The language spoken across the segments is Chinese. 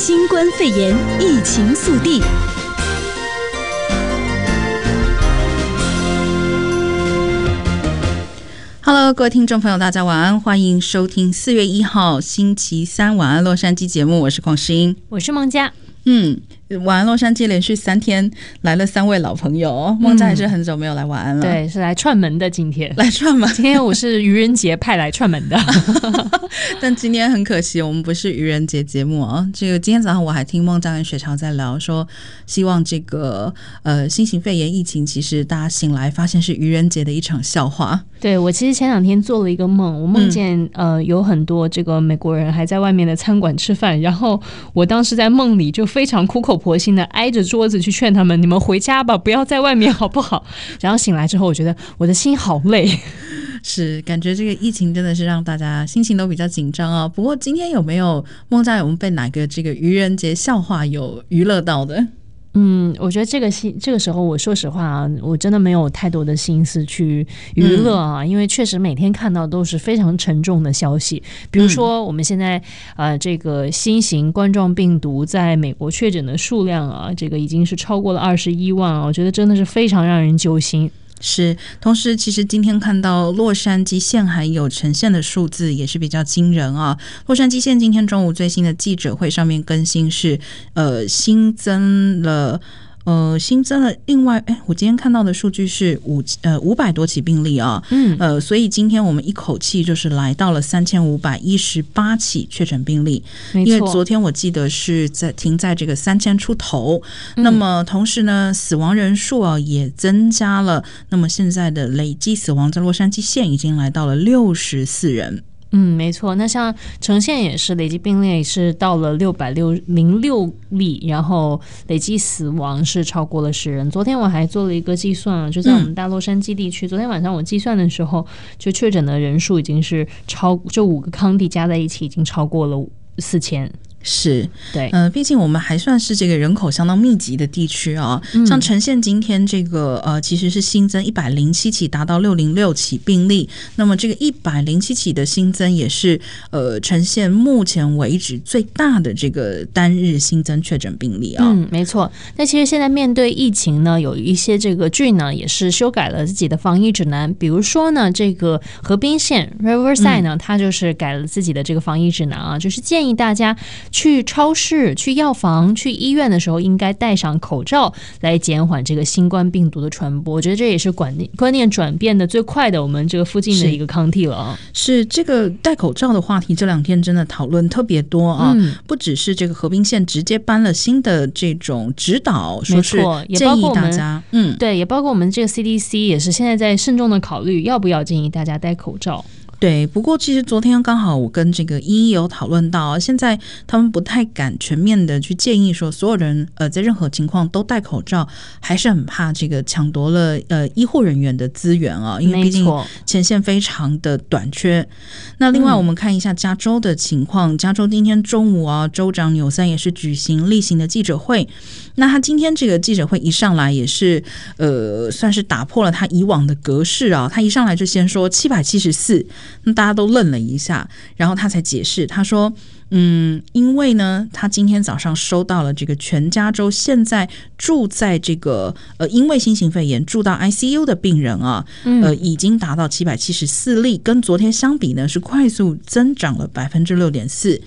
新冠肺炎疫情速递。Hello，各位听众朋友，大家晚安，欢迎收听四月一号星期三晚安洛杉矶节目，我是邝诗英，我是孟佳，嗯。晚安，洛杉矶连续三天来了三位老朋友，孟佳也是很久没有来晚安了。对，是来串门的。今天来串门，今天我是愚人节派来串门的。但今天很可惜，我们不是愚人节节目啊。这个今天早上我还听孟佳跟雪潮在聊，说希望这个呃新型肺炎疫情，其实大家醒来发现是愚人节的一场笑话。对，我其实前两天做了一个梦，我梦见、嗯、呃有很多这个美国人还在外面的餐馆吃饭，然后我当时在梦里就非常苦口婆心的挨着桌子去劝他们：“你们回家吧，不要在外面，好不好？”然后醒来之后，我觉得我的心好累，是感觉这个疫情真的是让大家心情都比较紧张啊。不过今天有没有孟佳有没有被哪个这个愚人节笑话有娱乐到的？嗯，我觉得这个心这个时候，我说实话啊，我真的没有太多的心思去娱乐啊，嗯、因为确实每天看到都是非常沉重的消息。比如说，我们现在呃，这个新型冠状病毒在美国确诊的数量啊，这个已经是超过了二十一万啊，我觉得真的是非常让人揪心。是，同时其实今天看到洛杉矶县还有呈现的数字也是比较惊人啊。洛杉矶县今天中午最新的记者会上面更新是，呃，新增了。呃，新增了另外，哎，我今天看到的数据是五呃五百多起病例啊，嗯，呃，所以今天我们一口气就是来到了三千五百一十八起确诊病例，因为昨天我记得是在停在这个三千出头，嗯，那么同时呢，死亡人数啊也增加了，那么现在的累计死亡在洛杉矶县已经来到了六十四人。嗯，没错。那像呈现也是累计病例是到了六百六零六例，然后累计死亡是超过了十人。昨天我还做了一个计算啊，就在我们大洛杉矶地区，嗯、昨天晚上我计算的时候，就确诊的人数已经是超，就五个 county 加在一起已经超过了四千。是对，呃，毕竟我们还算是这个人口相当密集的地区啊。嗯、像呈现今天这个呃，其实是新增一百零七起，达到六零六起病例。那么这个一百零七起的新增，也是呃，呈现目前为止最大的这个单日新增确诊病例啊。嗯，没错。那其实现在面对疫情呢，有一些这个郡呢，也是修改了自己的防疫指南。比如说呢，这个河滨县 Riverside 呢，它就是改了自己的这个防疫指南啊，嗯、就是建议大家。去超市、去药房、去医院的时候，应该戴上口罩来减缓这个新冠病毒的传播。我觉得这也是观念观念转变的最快的，我们这个附近的一个 county 了啊。是这个戴口罩的话题，这两天真的讨论特别多啊。嗯、不只是这个河滨县直接颁了新的这种指导，说是建议大家，嗯，对，也包括我们这个 CDC 也是现在在慎重的考虑要不要建议大家戴口罩。对，不过其实昨天刚好我跟这个一一有讨论到，现在他们不太敢全面的去建议说所有人呃在任何情况都戴口罩，还是很怕这个抢夺了呃医护人员的资源啊，因为毕竟前线非常的短缺。那另外我们看一下加州的情况，加州今天中午啊，州长纽森也是举行例行的记者会。那他今天这个记者会一上来也是，呃，算是打破了他以往的格式啊。他一上来就先说七百七十四，那大家都愣了一下，然后他才解释，他说，嗯，因为呢，他今天早上收到了这个全加州现在住在这个呃，因为新型肺炎住到 ICU 的病人啊，呃，已经达到七百七十四例，跟昨天相比呢，是快速增长了百分之六点四。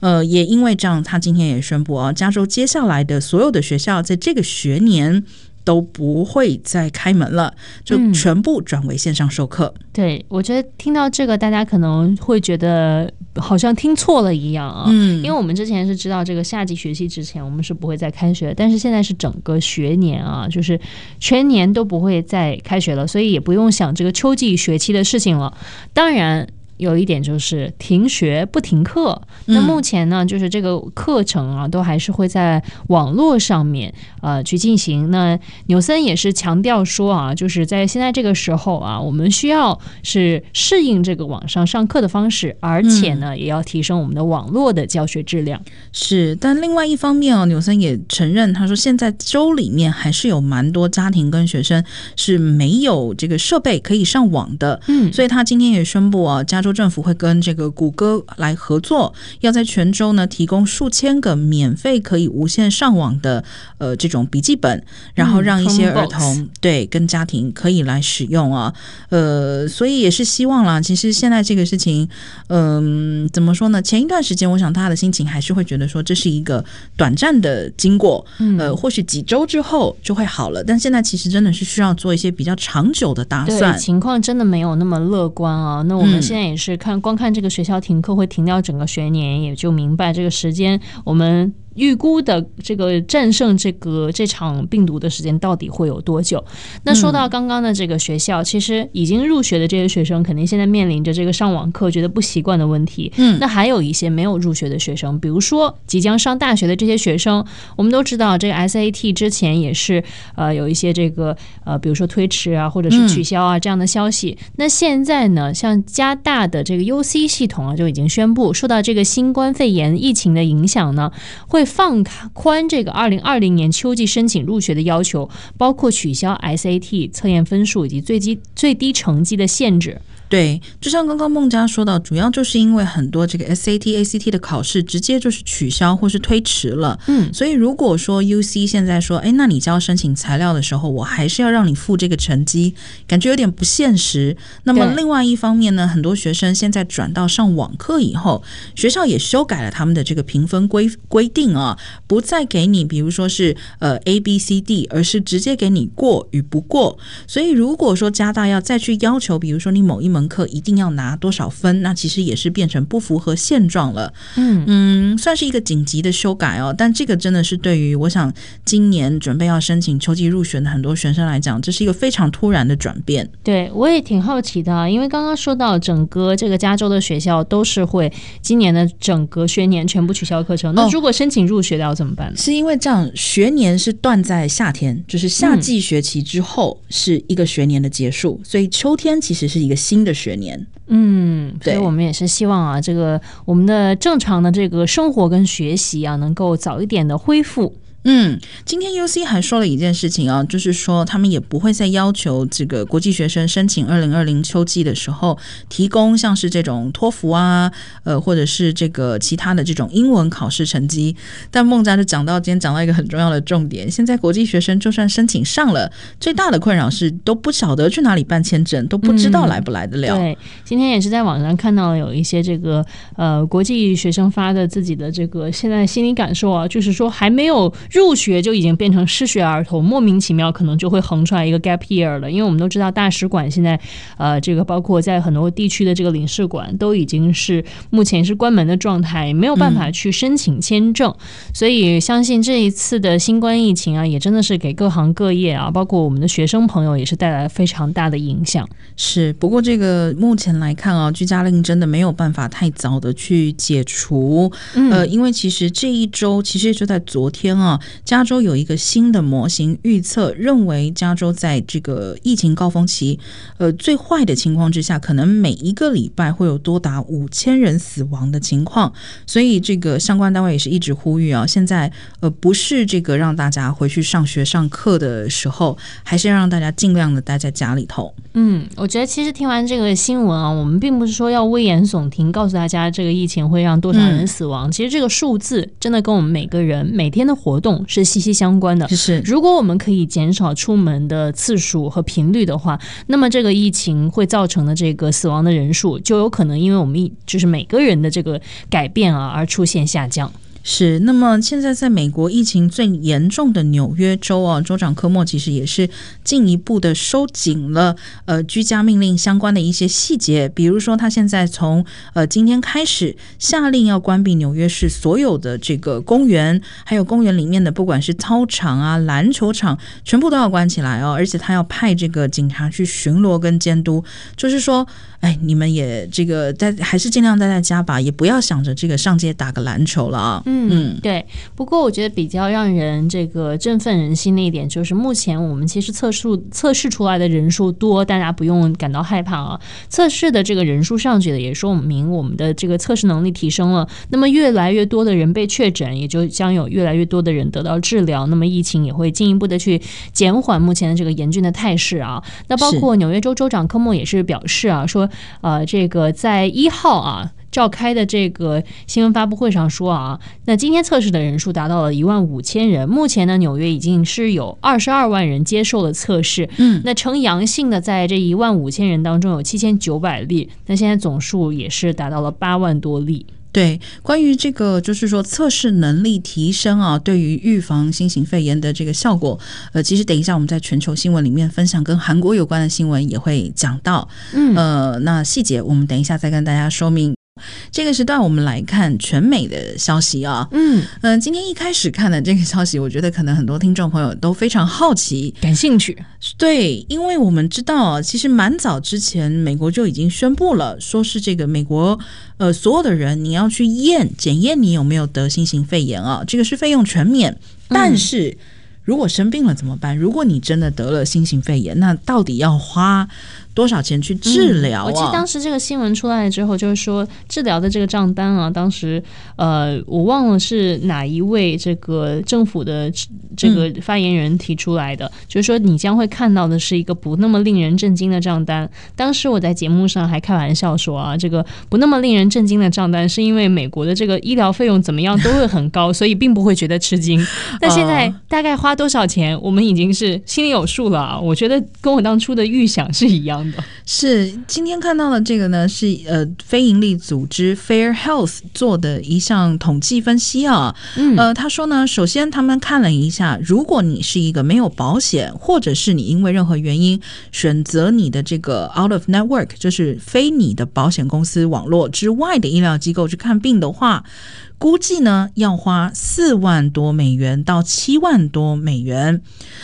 呃，也因为这样，他今天也宣布啊，加州接下来的所有的学校在这个学年都不会再开门了，就全部转为线上授课。嗯，对，我觉得听到这个，大家可能会觉得好像听错了一样啊。嗯，因为我们之前是知道这个夏季学期之前我们是不会再开学，但是现在是整个学年啊，就是全年都不会再开学了，所以也不用想这个秋季学期的事情了。当然。有一点就是停学不停课，那目前呢，就是这个课程啊，都还是会在网络上面呃去进行。那纽森也是强调说啊，就是在现在这个时候啊，我们需要是适应这个网上上课的方式，而且呢，也要提升我们的网络的教学质量。是，但另外一方面啊，纽森也承认，他说现在州里面还是有蛮多家庭跟学生是没有这个设备可以上网的。嗯，所以他今天也宣布啊，加州。州政府会跟这个谷歌来合作，要在全州呢提供数千个免费可以无线上网的呃这种笔记本，然后让一些儿童、嗯、对跟家庭可以来使用啊。呃，所以也是希望啦。其实现在这个事情，嗯、呃，怎么说呢？前一段时间，我想大家的心情还是会觉得说这是一个短暂的经过，呃，或许几周之后就会好了。但现在其实真的是需要做一些比较长久的打算。情况真的没有那么乐观啊。那我们现在也是看，光看这个学校停课会停掉整个学年，也就明白这个时间我们。预估的这个战胜这个这场病毒的时间到底会有多久？那说到刚刚的这个学校，其实已经入学的这些学生，肯定现在面临着这个上网课觉得不习惯的问题。嗯，那还有一些没有入学的学生，比如说即将上大学的这些学生，我们都知道这个 SAT 之前也是呃有一些这个呃比如说推迟啊，或者是取消啊这样的消息。那现在呢，像加大的这个 UC 系统啊，就已经宣布受到这个新冠肺炎疫情的影响呢，会。会放宽这个二零二零年秋季申请入学的要求，包括取消 SAT 测验分数以及最低最低成绩的限制。对，就像刚刚孟佳说到，主要就是因为很多这个 SAT、ACT 的考试直接就是取消或是推迟了。嗯，所以如果说 UC 现在说，哎，那你交申请材料的时候，我还是要让你付这个成绩，感觉有点不现实。那么另外一方面呢，很多学生现在转到上网课以后，学校也修改了他们的这个评分规规定啊，不再给你，比如说是呃 A、B、C、D，而是直接给你过与不过。所以如果说加大要再去要求，比如说你某一门课一定要拿多少分？那其实也是变成不符合现状了。嗯嗯，算是一个紧急的修改哦。但这个真的是对于我想今年准备要申请秋季入学的很多学生来讲，这是一个非常突然的转变。对，我也挺好奇的啊，因为刚刚说到整个这个加州的学校都是会今年的整个学年全部取消课程。那如果申请入学的要怎么办呢？哦，是因为这样，学年是断在夏天，就是夏季学期之后是一个学年的结束，嗯，所以秋天其实是一个新的。学年，嗯，所以我们也是希望啊，这个我们的正常的这个生活跟学习啊，能够早一点的恢复。嗯，今天 UC 还说了一件事情啊，就是说他们也不会再要求这个国际学生申请二零二零秋季的时候提供像是这种托福啊，呃，或者是这个其他的这种英文考试成绩。但孟佳就讲到今天讲到一个很重要的重点，现在国际学生就算申请上了，最大的困扰是都不晓得去哪里办签证，都不知道来不来得了。对，今天也是在网上看到了有一些这个呃国际学生发的自己的这个现在心理感受啊，就是说还没有。入学就已经变成失学儿童，莫名其妙可能就会横出来一个 gap year 了。因为我们都知道大使馆现在，呃，这个包括在很多地区的这个领事馆都已经是目前是关门的状态，没有办法去申请签证。嗯、所以相信这一次的新冠疫情啊，也真的是给各行各业啊，包括我们的学生朋友也是带来了非常大的影响。是，不过这个目前来看啊，居家令真的没有办法太早的去解除。嗯、呃，因为其实这一周其实就在昨天啊。加州有一个新的模型预测，认为加州在这个疫情高峰期，呃，最坏的情况之下，可能每一个礼拜会有多达五千人死亡的情况。所以，这个相关单位也是一直呼吁啊，现在呃，不是这个让大家回去上学上课的时候，还是要让大家尽量的待在家里头。嗯，我觉得其实听完这个新闻啊，我们并不是说要危言耸听，告诉大家这个疫情会让多少人死亡。嗯、其实这个数字真的跟我们每个人每天的活动。是息息相关的。是，如果我们可以减少出门的次数和频率的话，那么这个疫情会造成的这个死亡的人数，就有可能因为我们一就是每个人的这个改变啊，而出现下降。是，那么现在在美国疫情最严重的纽约州啊，州长科莫其实也是进一步的收紧了呃居家命令相关的一些细节，比如说他现在从呃今天开始下令要关闭纽约市所有的这个公园，还有公园里面的不管是操场啊、篮球场，全部都要关起来哦，而且他要派这个警察去巡逻跟监督，就是说。哎，你们也这个在还是尽量待在家吧，也不要想着这个上街打个篮球了啊。嗯嗯，对。不过我觉得比较让人这个振奋人心的一点，就是目前我们其实测试测试出来的人数多，大家不用感到害怕啊。测试的这个人数上去了，也说明我们的这个测试能力提升了。那么越来越多的人被确诊，也就将有越来越多的人得到治疗。那么疫情也会进一步的去减缓目前的这个严峻的态势啊。那包括纽约州州长科莫也是表示啊，说。呃，这个在一号啊。召开的这个新闻发布会上说啊，那今天测试的人数达到了一万五千人。目前呢，纽约已经是有二十二万人接受了测试。嗯，那呈阳性的在这一万五千人当中有七千九百例，那现在总数也是达到了八万多例。对，关于这个就是说测试能力提升啊，对于预防新型肺炎的这个效果，呃，其实等一下我们在全球新闻里面分享跟韩国有关的新闻也会讲到。嗯，呃，那细节我们等一下再跟大家说明。这个时段，我们来看全美的消息啊。嗯嗯、呃，今天一开始看的这个消息，我觉得可能很多听众朋友都非常好奇、感兴趣。对，因为我们知道啊，其实蛮早之前，美国就已经宣布了，说是这个美国呃所有的人，你要去验检验你有没有得新型肺炎啊，这个是费用全免。但是、嗯、如果生病了怎么办？如果你真的得了新型肺炎，那到底要花多少钱去治疗啊？嗯，我记得当时这个新闻出来了之后，就是说治疗的这个账单啊，当时呃，我忘了是哪一位这个政府的这个发言人提出来的，嗯，就是说你将会看到的是一个不那么令人震惊的账单。当时我在节目上还开玩笑说啊，这个不那么令人震惊的账单，是因为美国的这个医疗费用怎么样都会很高，所以并不会觉得吃惊。那现在大概花多少钱，我们已经是心里有数了啊。我觉得跟我当初的预想是一样的。是今天看到的这个呢，是呃非营利组织 Fair Health 做的一项统计分析啊。嗯，呃，他说呢，首先他们看了一下，如果你是一个没有保险，或者是你因为任何原因选择你的这个 out of network，就是非你的保险公司网络之外的医疗机构去看病的话。估计呢要花四万多美元到七万多美元，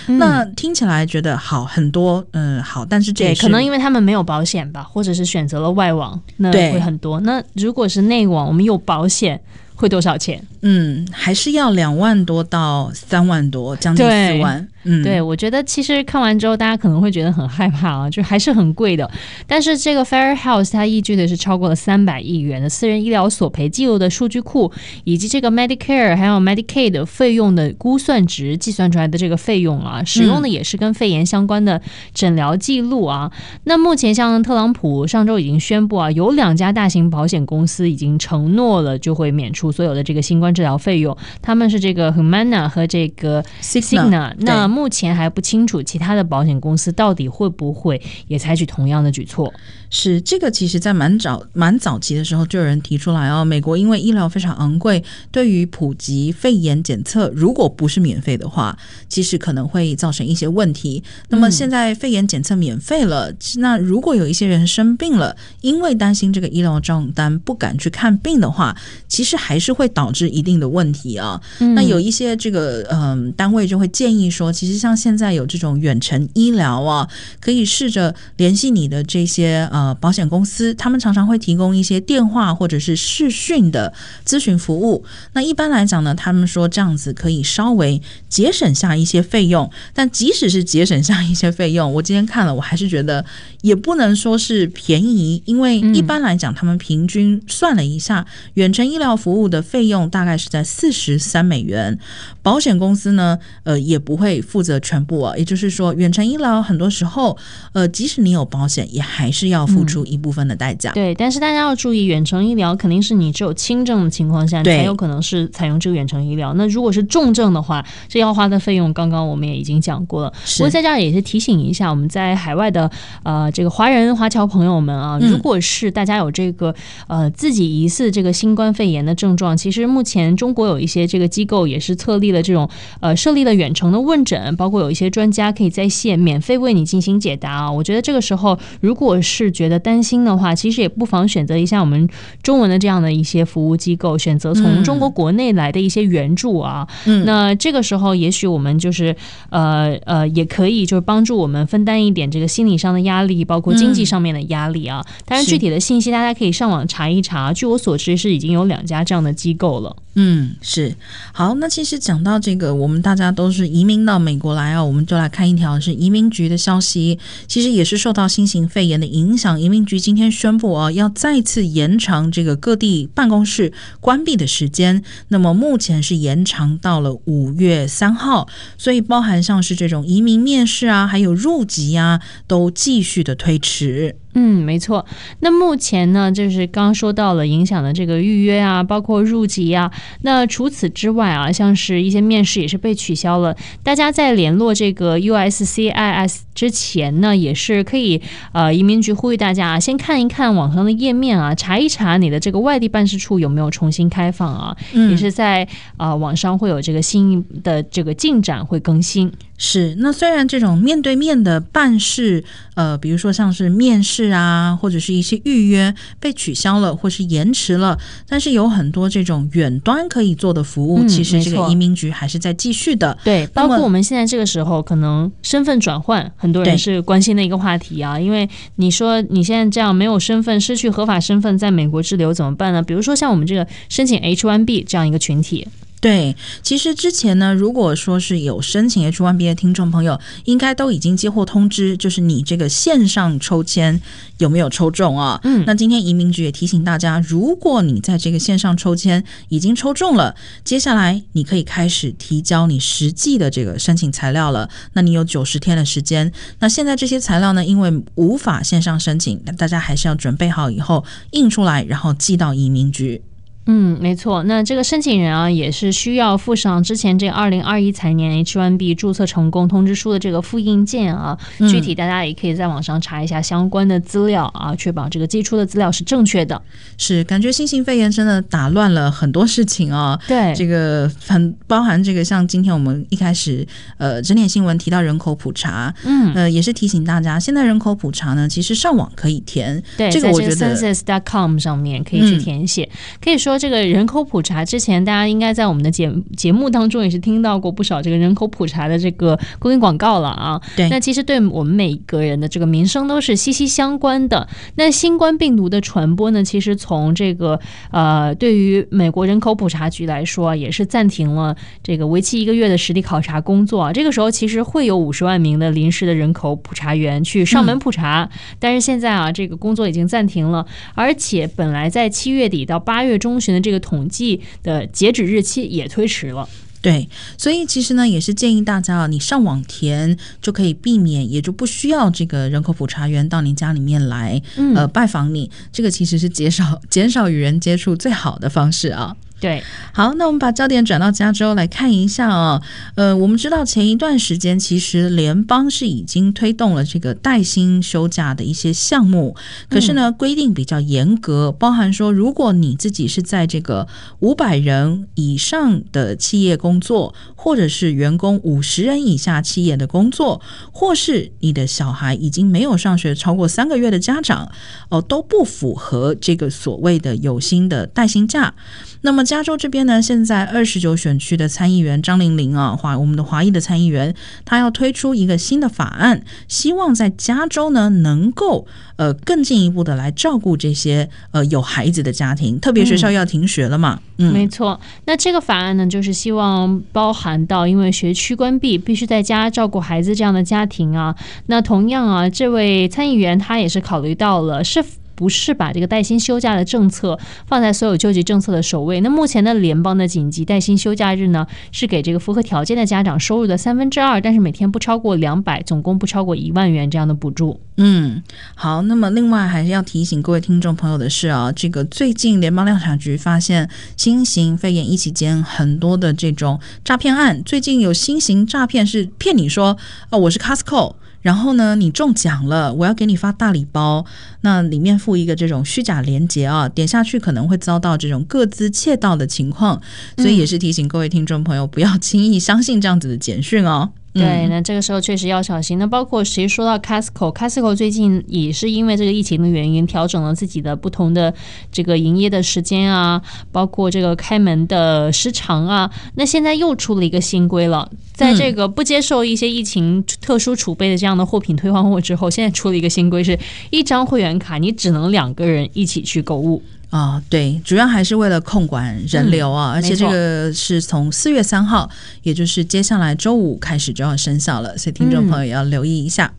嗯，那听起来觉得好很多，嗯，好，但是这也是可能因为他们没有保险吧，或者是选择了外网，那会很多。那如果是内网，我们有保险。会多少钱？嗯，还是要两万多到三万多，将近四万。嗯，对，我觉得其实看完之后，大家可能会觉得很害怕啊，就还是很贵的。但是这个 Fair House 它依据的是超过了三百亿元的私人医疗索赔记录的数据库，以及这个 Medicare 还有 Medicaid 的费用的估算值计算出来的这个费用啊，使用的也是跟肺炎相关的诊疗记录啊。嗯、那目前像特朗普上周已经宣布啊，有两家大型保险公司已经承诺了就会免除。所有的这个新冠治疗费用，他们是这个 Humana 和这个 Cigna，那目前还不清楚其他的保险公司到底会不会也采取同样的举措。是这个，其实在蛮早蛮早期的时候就有人提出来哦，美国因为医疗非常昂贵，对于普及肺炎检测，如果不是免费的话，其实可能会造成一些问题。那么现在肺炎检测免费了，嗯，那如果有一些人生病了，因为担心这个医疗账单不敢去看病的话，其实还是会导致一定的问题啊。嗯，那有一些这个嗯单位就会建议说，其实像现在有这种远程医疗啊，可以试着联系你的这些。呃，保险公司他们常常会提供一些电话或者是视讯的咨询服务。那一般来讲呢，他们说这样子可以稍微节省下一些费用。但即使是节省下一些费用，我今天看了，我还是觉得也不能说是便宜，因为一般来讲，他们平均算了一下，远程医疗服务的费用大概是在四十三美元。保险公司呢，呃，也不会负责全部啊。也就是说，远程医疗很多时候，呃，即使你有保险，也还是要。付出一部分的代价，嗯，对，但是大家要注意，远程医疗肯定是你只有轻症的情况下，才有可能是采用这个远程医疗。那如果是重症的话，这要花的费用，刚刚我们也已经讲过了。不过在这儿也是提醒一下，我们在海外的呃这个华人华侨朋友们啊，如果是大家有这个呃自己疑似这个新冠肺炎的症状，其实目前中国有一些这个机构也是设立了这种呃设立了远程的问诊，包括有一些专家可以在线免费为你进行解答啊。我觉得这个时候如果是觉得担心的话，其实也不妨选择一下我们中文的这样的一些服务机构，选择从中国国内来的一些援助啊。嗯，那这个时候也许我们就是呃呃，也可以就是帮助我们分担一点这个心理上的压力，包括经济上面的压力啊。当然，具体的信息大家可以上网查一查。据我所知，是已经有两家这样的机构了。嗯，是。好，那其实讲到这个，我们大家都是移民到美国来啊，我们就来看一条是移民局的消息。其实也是受到新型肺炎的影响，移民局今天宣布啊，要再次延长这个各地办公室关闭的时间。那么目前是延长到了五月三号，所以包含像是这种移民面试啊，还有入籍啊，都继续的推迟。嗯，没错。那目前呢，就是刚刚说到了影响的这个预约啊，包括入籍啊。那除此之外啊，像是一些面试也是被取消了。大家在联络这个 USCIS 之前呢，也是可以呃，移民局呼吁大家啊，先看一看网上的页面啊，查一查你的这个外地办事处有没有重新开放啊。嗯，也是在啊、呃、网上会有这个新的这个进展会更新。是，那虽然这种面对面的办事，呃，比如说像是面试啊，或者是一些预约被取消了或是延迟了，但是有很多这种远端可以做的服务，嗯、其实这个移民局还是在继续的。对，包括我们现在这个时候可能身份转换，很多人是关心的一个话题啊。因为你说你现在这样没有身份，失去合法身份，在美国滞留怎么办呢？比如说像我们这个申请 H-1B 这样一个群体。对，其实之前呢，如果说是有申请 H-1B 的听众朋友，应该都已经接获通知，就是你这个线上抽签有没有抽中啊？嗯，那今天移民局也提醒大家，如果你在这个线上抽签已经抽中了，接下来你可以开始提交你实际的这个申请材料了。那你有九十天的时间。那现在这些材料呢，因为无法线上申请，大家还是要准备好以后印出来，然后寄到移民局。嗯，没错。那这个申请人啊，也是需要附上之前这个二零二一财年 H-1B 注册成功通知书的这个复印件啊。具体大家也可以在网上查一下相关的资料啊，确保这个寄出的资料是正确的。是，感觉新型肺炎真的打乱了很多事情啊。对，这个很包含这个，像今天我们一开始呃整点新闻提到人口普查，嗯，呃也是提醒大家，现在人口普查呢，其实上网可以填。对，这个我觉得 census.com 上面可以去填写，嗯、可以说。这个人口普查之前，大家应该在我们的节节目当中也是听到过不少这个人口普查的这个公益广告了啊。对，那其实对我们每个人的这个民生都是息息相关的。那新冠病毒的传播呢，其实从这个呃，对于美国人口普查局来说，也是暂停了这个为期一个月的实地考察工作。这个时候其实会有五十万名的临时的人口普查员去上门普查，嗯、但是现在啊，这个工作已经暂停了，而且本来在七月底到八月中旬的这个统计的截止日期也推迟了，对，所以其实呢，也是建议大家啊，你上网填就可以避免，也就不需要这个人口普查员到你家里面来，嗯、呃，拜访你。这个其实是减少减少与人接触最好的方式啊。对，好，那我们把焦点转到加州来看一下啊。呃，我们知道前一段时间其实联邦是已经推动了这个带薪休假的一些项目，可是呢，规定比较严格，包含说，如果你自己是在这个五百人以上的企业工作，或者是员工五十人以下企业的工作，或是你的小孩已经没有上学超过三个月的家长，哦，都不符合这个所谓的有薪的带薪假。那么加州这边呢，现在二十九选区的参议员张玲玲啊，华我们的华裔的参议员，他要推出一个新的法案，希望在加州呢能够呃更进一步的来照顾这些呃有孩子的家庭，特别学校要停学了嘛。嗯，嗯没错。那这个法案呢，就是希望包含到因为学区关闭，必须在家照顾孩子这样的家庭啊。那同样啊，这位参议员他也是考虑到了是。不是把这个带薪休假的政策放在所有救济政策的首位。那目前的联邦的紧急带薪休假日呢，是给这个符合条件的家长收入的三分之二，但是每天不超过两百，总共不超过一万元这样的补助。嗯，好。那么另外还是要提醒各位听众朋友的是啊，这个最近联邦调查局发现新型肺炎疫期间很多的这种诈骗案，最近有新型诈骗是骗你说哦，我是 Costco。然后呢，你中奖了，我要给你发大礼包。那里面附一个这种虚假链接啊，点下去可能会遭到这种各自窃盗的情况，所以也是提醒各位听众朋友不要轻易相信这样子的简讯哦。对，那这个时候确实要小心。那包括谁说到 Costco，Costco 最近也是因为这个疫情的原因，调整了自己的不同的这个营业的时间啊，包括这个开门的时长啊。那现在又出了一个新规了，在这个不接受一些疫情特殊储备的这样的货品退换货之后，现在出了一个新规，是一张会员卡你只能两个人一起去购物。啊、哦，对，主要还是为了控管人流啊，嗯、而且这个是从四月三号，也就是接下来周五开始就要生效了，所以听众朋友也要留意一下。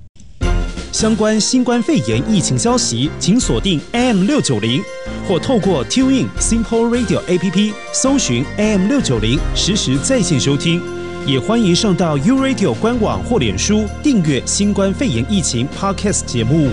相关新冠肺炎疫情消息，请锁定 AM 六九零，或透过 TuneIn Simple Radio APP 搜寻 AM 六九零，实时在线收听。也欢迎上到 U Radio 官网或脸书订阅新冠肺炎疫情 Podcast 节目。